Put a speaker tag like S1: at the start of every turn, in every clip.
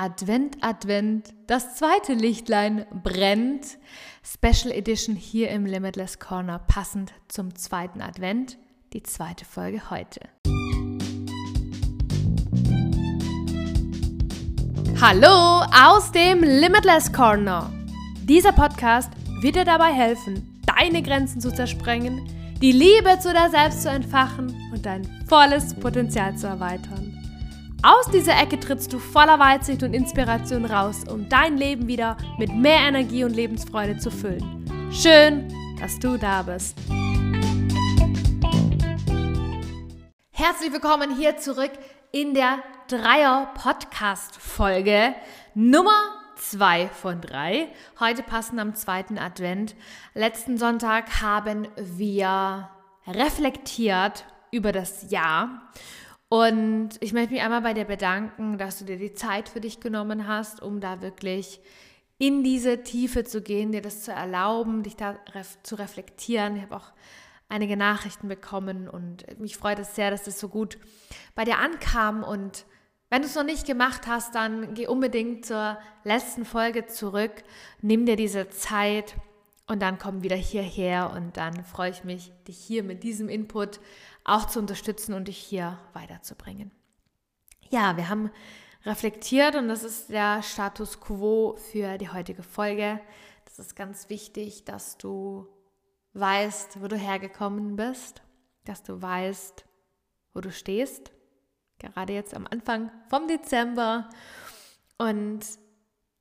S1: Advent, Advent, das zweite Lichtlein brennt. Special Edition hier im Limitless Corner, passend zum zweiten Advent, die zweite Folge heute. Hallo aus dem Limitless Corner. Dieser Podcast wird dir dabei helfen, deine Grenzen zu zersprengen, die Liebe zu dir selbst zu entfachen und dein volles Potenzial zu erweitern. Aus dieser Ecke trittst du voller Weitsicht und Inspiration raus, um dein Leben wieder mit mehr Energie und Lebensfreude zu füllen. Schön, dass du da bist. Herzlich willkommen hier zurück in der Dreier-Podcast-Folge Nummer 2 von 3. Heute passen am zweiten Advent. Letzten Sonntag haben wir reflektiert über das Jahr und ich möchte mich einmal bei dir bedanken, dass du dir die Zeit für dich genommen hast, um da wirklich in diese Tiefe zu gehen, dir das zu erlauben, dich da ref zu reflektieren. Ich habe auch einige Nachrichten bekommen und mich freut es sehr, dass das so gut bei dir ankam. Und wenn du es noch nicht gemacht hast, dann geh unbedingt zur letzten Folge zurück, nimm dir diese Zeit und dann komm wieder hierher und dann freue ich mich, dich hier mit diesem Input auch zu unterstützen und dich hier weiterzubringen. Ja, wir haben reflektiert und das ist der Status quo für die heutige Folge. Das ist ganz wichtig, dass du weißt, wo du hergekommen bist, dass du weißt, wo du stehst, gerade jetzt am Anfang vom Dezember. Und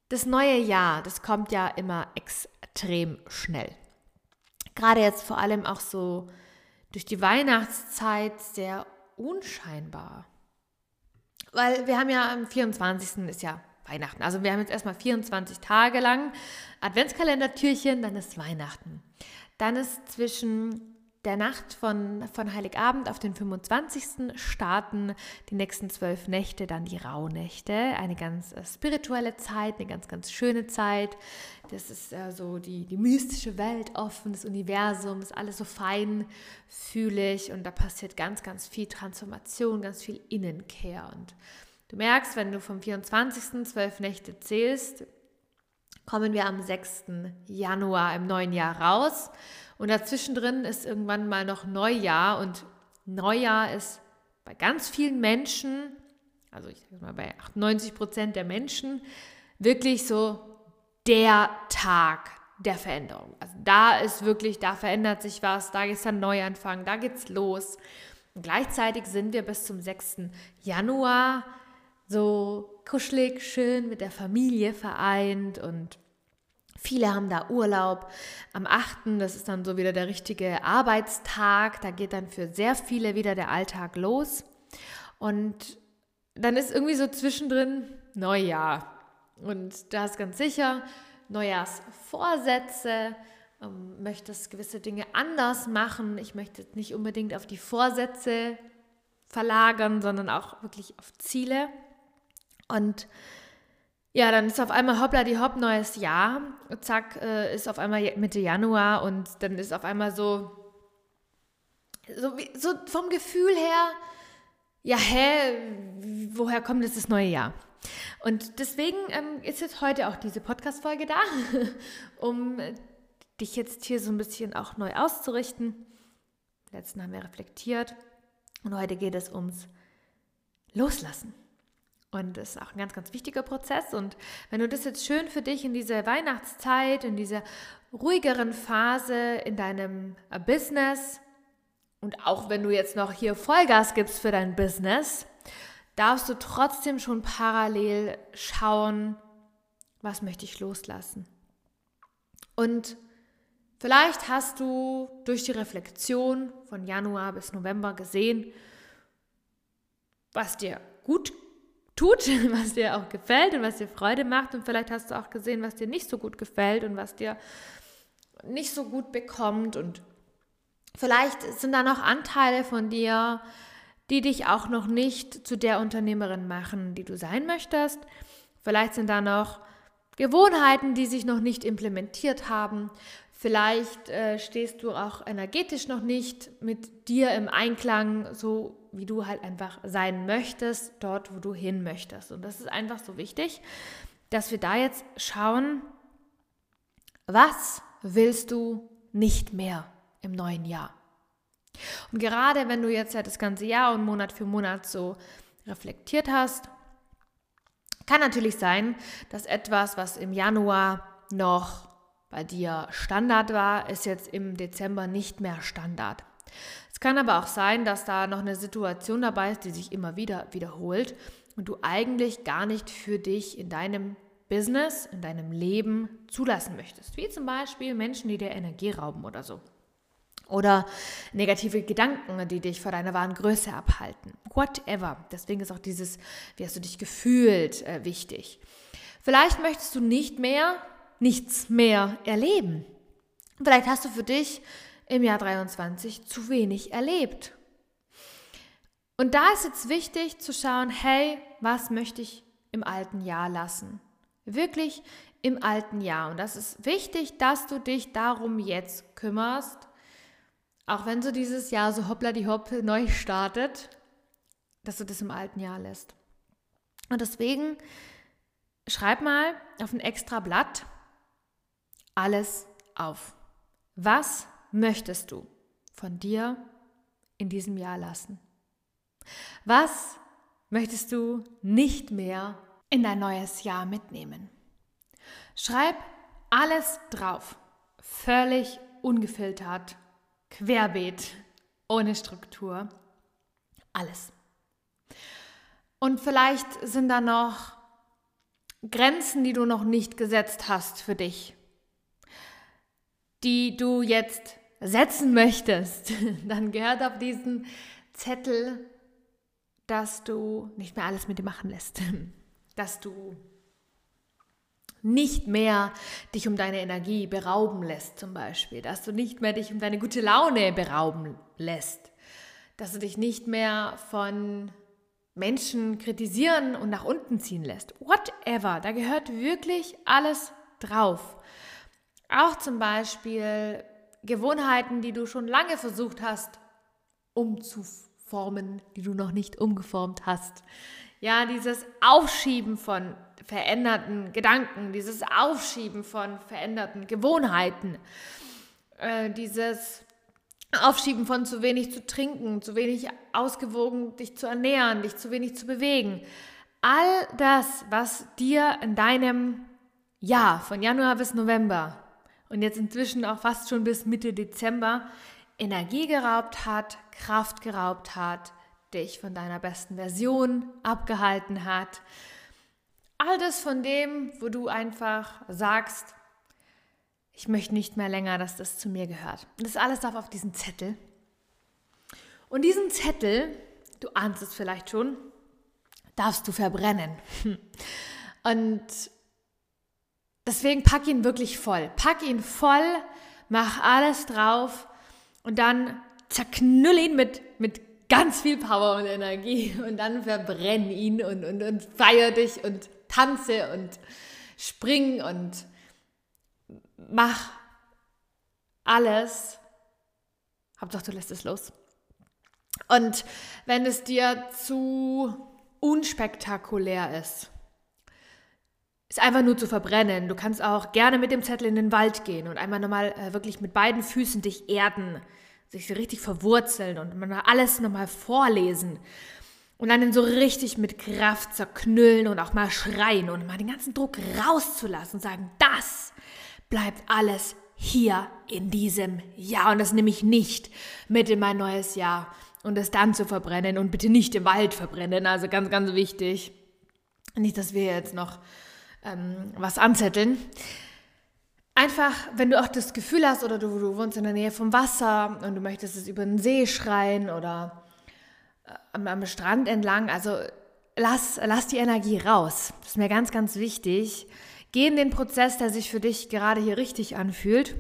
S1: das neue Jahr, das kommt ja immer extrem schnell. Gerade jetzt vor allem auch so durch die Weihnachtszeit sehr unscheinbar. Weil wir haben ja am 24. ist ja Weihnachten. Also wir haben jetzt erstmal 24 Tage lang Adventskalendertürchen, dann ist Weihnachten. Dann ist zwischen der Nacht von, von Heiligabend auf den 25. starten die nächsten zwölf Nächte dann die Rauhnächte. Eine ganz äh, spirituelle Zeit, eine ganz, ganz schöne Zeit. Das ist äh, so die, die mystische Welt offen, das Universum, ist alles so feinfühlig und da passiert ganz, ganz viel Transformation, ganz viel Innenkehr. Und du merkst, wenn du vom 24. zwölf Nächte zählst, kommen wir am 6. Januar im neuen Jahr raus. Und dazwischen drin ist irgendwann mal noch Neujahr und Neujahr ist bei ganz vielen Menschen, also ich sage mal bei 98 Prozent der Menschen, wirklich so der Tag der Veränderung. Also da ist wirklich, da verändert sich was, da ist ein Neuanfang, da geht's los. Und gleichzeitig sind wir bis zum 6. Januar so kuschelig, schön mit der Familie vereint und Viele haben da Urlaub. Am 8., das ist dann so wieder der richtige Arbeitstag, da geht dann für sehr viele wieder der Alltag los. Und dann ist irgendwie so zwischendrin Neujahr. Und da ist ganz sicher Neujahrsvorsätze, ähm, möchtest gewisse Dinge anders machen. Ich möchte nicht unbedingt auf die Vorsätze verlagern, sondern auch wirklich auf Ziele. Und ja, dann ist auf einmal hoppla die hopp neues Jahr. Zack, äh, ist auf einmal Mitte Januar und dann ist auf einmal so, so, wie, so vom Gefühl her, ja, hä, woher kommt jetzt das neue Jahr? Und deswegen ähm, ist jetzt heute auch diese Podcast-Folge da, um dich jetzt hier so ein bisschen auch neu auszurichten. Letzten haben wir reflektiert und heute geht es ums Loslassen. Und das ist auch ein ganz, ganz wichtiger Prozess. Und wenn du das jetzt schön für dich in dieser Weihnachtszeit, in dieser ruhigeren Phase in deinem äh, Business und auch wenn du jetzt noch hier Vollgas gibst für dein Business, darfst du trotzdem schon parallel schauen, was möchte ich loslassen. Und vielleicht hast du durch die Reflexion von Januar bis November gesehen, was dir gut tut, was dir auch gefällt und was dir Freude macht. Und vielleicht hast du auch gesehen, was dir nicht so gut gefällt und was dir nicht so gut bekommt. Und vielleicht sind da noch Anteile von dir, die dich auch noch nicht zu der Unternehmerin machen, die du sein möchtest. Vielleicht sind da noch Gewohnheiten, die sich noch nicht implementiert haben. Vielleicht äh, stehst du auch energetisch noch nicht mit dir im Einklang, so wie du halt einfach sein möchtest, dort, wo du hin möchtest. Und das ist einfach so wichtig, dass wir da jetzt schauen, was willst du nicht mehr im neuen Jahr? Und gerade wenn du jetzt ja das ganze Jahr und Monat für Monat so reflektiert hast, kann natürlich sein, dass etwas, was im Januar noch bei dir Standard war, ist jetzt im Dezember nicht mehr Standard. Es kann aber auch sein, dass da noch eine Situation dabei ist, die sich immer wieder wiederholt und du eigentlich gar nicht für dich in deinem Business, in deinem Leben zulassen möchtest. Wie zum Beispiel Menschen, die dir Energie rauben oder so. Oder negative Gedanken, die dich vor deiner wahren Größe abhalten. Whatever. Deswegen ist auch dieses, wie hast du dich gefühlt, äh, wichtig. Vielleicht möchtest du nicht mehr, nichts mehr erleben. Vielleicht hast du für dich im Jahr 23 zu wenig erlebt. Und da ist jetzt wichtig zu schauen, hey, was möchte ich im alten Jahr lassen? Wirklich im alten Jahr. Und das ist wichtig, dass du dich darum jetzt kümmerst auch wenn so dieses Jahr so hoppla die hopp neu startet, dass du das im alten Jahr lässt. Und deswegen schreib mal auf ein extra Blatt alles auf. Was möchtest du von dir in diesem Jahr lassen? Was möchtest du nicht mehr in dein neues Jahr mitnehmen? Schreib alles drauf, völlig ungefiltert querbeet, ohne Struktur. Alles. Und vielleicht sind da noch Grenzen, die du noch nicht gesetzt hast für dich, die du jetzt setzen möchtest. Dann gehört auf diesen Zettel, dass du nicht mehr alles mit dir machen lässt, dass du nicht mehr dich um deine Energie berauben lässt zum Beispiel, dass du nicht mehr dich um deine gute Laune berauben lässt, dass du dich nicht mehr von Menschen kritisieren und nach unten ziehen lässt. Whatever, da gehört wirklich alles drauf. Auch zum Beispiel Gewohnheiten, die du schon lange versucht hast umzuformen, die du noch nicht umgeformt hast. Ja, dieses Aufschieben von veränderten Gedanken, dieses Aufschieben von veränderten Gewohnheiten, äh, dieses Aufschieben von zu wenig zu trinken, zu wenig ausgewogen dich zu ernähren, dich zu wenig zu bewegen. All das, was dir in deinem Jahr von Januar bis November und jetzt inzwischen auch fast schon bis Mitte Dezember Energie geraubt hat, Kraft geraubt hat, dich von deiner besten Version abgehalten hat. All das von dem, wo du einfach sagst, ich möchte nicht mehr länger, dass das zu mir gehört. Und das alles darf auf diesen Zettel. Und diesen Zettel, du ahnst es vielleicht schon, darfst du verbrennen. Und deswegen pack ihn wirklich voll. Pack ihn voll, mach alles drauf und dann zerknüll ihn mit, mit ganz viel Power und Energie und dann verbrenn ihn und, und, und feier dich und tanze und spring und mach alles. Hauptsache, du lässt es los. Und wenn es dir zu unspektakulär ist, ist einfach nur zu verbrennen. Du kannst auch gerne mit dem Zettel in den Wald gehen und einmal nochmal äh, wirklich mit beiden Füßen dich erden sich richtig verwurzeln und alles nochmal vorlesen und dann so richtig mit Kraft zerknüllen und auch mal schreien und mal den ganzen Druck rauszulassen und sagen, das bleibt alles hier in diesem Jahr und das nehme ich nicht mit in mein neues Jahr und es dann zu verbrennen und bitte nicht im Wald verbrennen, also ganz, ganz wichtig. Nicht, dass wir jetzt noch ähm, was anzetteln einfach, wenn du auch das Gefühl hast oder du, du wohnst in der Nähe vom Wasser und du möchtest es über den See schreien oder äh, am, am, Strand entlang, also lass, lass die Energie raus. Das ist mir ganz, ganz wichtig. Geh in den Prozess, der sich für dich gerade hier richtig anfühlt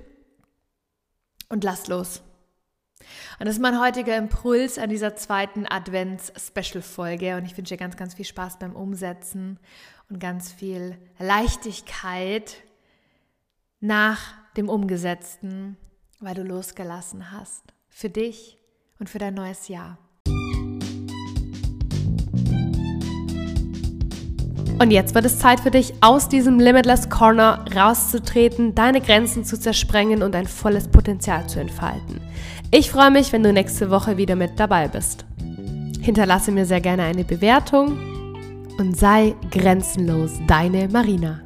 S1: und lass los. Und das ist mein heutiger Impuls an dieser zweiten Advents-Special-Folge. Und ich wünsche dir ganz, ganz viel Spaß beim Umsetzen und ganz viel Leichtigkeit nach dem Umgesetzten, weil du losgelassen hast. Für dich und für dein neues Jahr. Und jetzt wird es Zeit für dich, aus diesem Limitless Corner rauszutreten, deine Grenzen zu zersprengen und dein volles Potenzial zu entfalten. Ich freue mich, wenn du nächste Woche wieder mit dabei bist. Hinterlasse mir sehr gerne eine Bewertung und sei grenzenlos deine Marina.